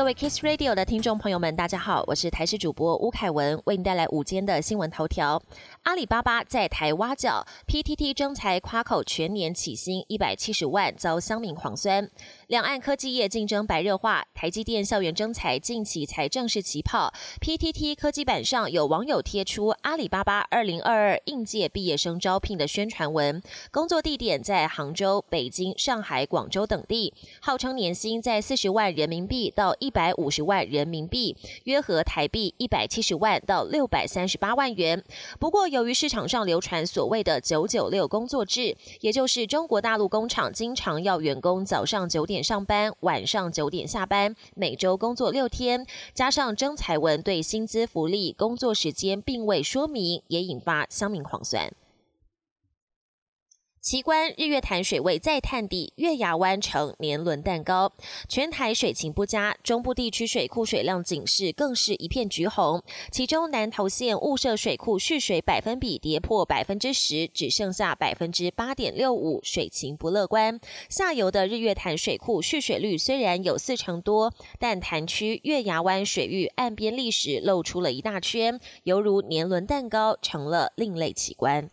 各位 Kiss Radio 的听众朋友们，大家好，我是台视主播吴凯文，为您带来午间的新闻头条。阿里巴巴在台挖角，PTT 征才夸口全年起薪一百七十万，遭乡民狂酸。两岸科技业竞争白热化，台积电校园征才近期才正式起跑。PTT 科技版上有网友贴出阿里巴巴二零二二应届毕业生招聘的宣传文，工作地点在杭州、北京、上海、广州等地，号称年薪在四十万人民币到一百五十万人民币，约合台币一百七十万到六百三十八万元。不过，由于市场上流传所谓的“九九六”工作制，也就是中国大陆工厂经常要员工早上九点上班，晚上九点下班，每周工作六天，加上征才文对薪资福利、工作时间并未说明，也引发乡民狂酸。奇观：日月潭水位再探底，月牙湾成年轮蛋糕。全台水情不佳，中部地区水库水量警示更是一片橘红。其中南投县雾社水库蓄水百分比跌破百分之十，只剩下百分之八点六五，水情不乐观。下游的日月潭水库蓄水率虽然有四成多，但潭区月牙湾水域岸边砾石露出了一大圈，犹如年轮蛋糕，成了另类奇观。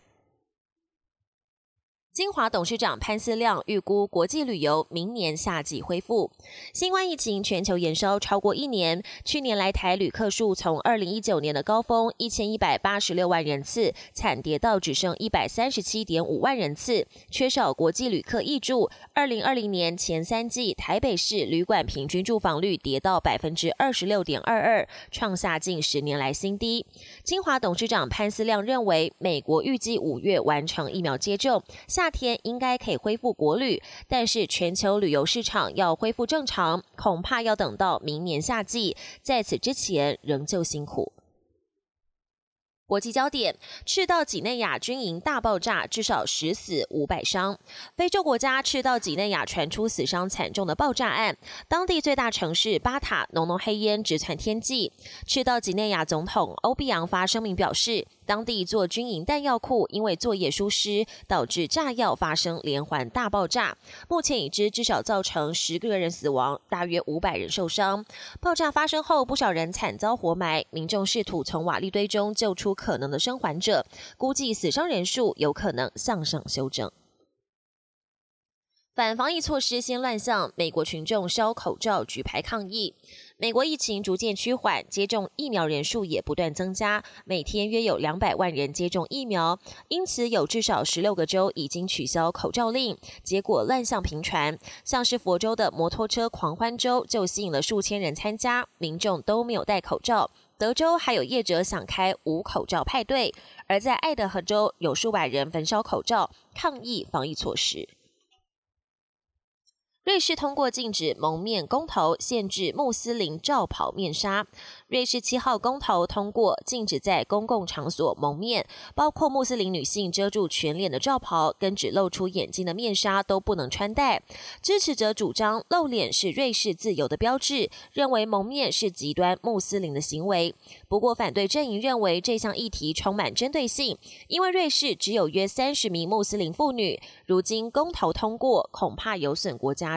金华董事长潘思亮预估国际旅游明年夏季恢复。新冠疫情全球延烧超过一年，去年来台旅客数从二零一九年的高峰一千一百八十六万人次，惨跌到只剩一百三十七点五万人次，缺少国际旅客挹注。二零二零年前三季，台北市旅馆平均住房率跌到百分之二十六点二二，创下近十年来新低。金华董事长潘思亮认为，美国预计五月完成疫苗接种，下。夏天应该可以恢复国旅，但是全球旅游市场要恢复正常，恐怕要等到明年夏季，在此之前仍旧辛苦。国际焦点：赤道几内亚军营大爆炸，至少十死五百伤。非洲国家赤道几内亚传出死伤惨重的爆炸案，当地最大城市巴塔浓浓黑烟直窜天际。赤道几内亚总统欧比扬发声明表示。当地一座军营弹药库因为作业疏失，导致炸药发生连环大爆炸。目前已知至少造成十个人死亡，大约五百人受伤。爆炸发生后，不少人惨遭活埋，民众试图从瓦砾堆中救出可能的生还者，估计死伤人数有可能向上修正。反防疫措施先乱象，美国群众烧口罩举牌抗议。美国疫情逐渐趋缓，接种疫苗人数也不断增加，每天约有两百万人接种疫苗，因此有至少十六个州已经取消口罩令。结果乱象频传，像是佛州的摩托车狂欢周就吸引了数千人参加，民众都没有戴口罩。德州还有业者想开无口罩派对，而在爱德荷州有数百人焚烧口罩抗议防疫措施。瑞士通过禁止蒙面公投，限制穆斯林罩袍面纱。瑞士七号公投通过，禁止在公共场所蒙面，包括穆斯林女性遮住全脸的罩袍跟只露出眼睛的面纱都不能穿戴。支持者主张露脸是瑞士自由的标志，认为蒙面是极端穆斯林的行为。不过，反对阵营认为这项议题充满针对性，因为瑞士只有约三十名穆斯林妇女。如今公投通过，恐怕有损国家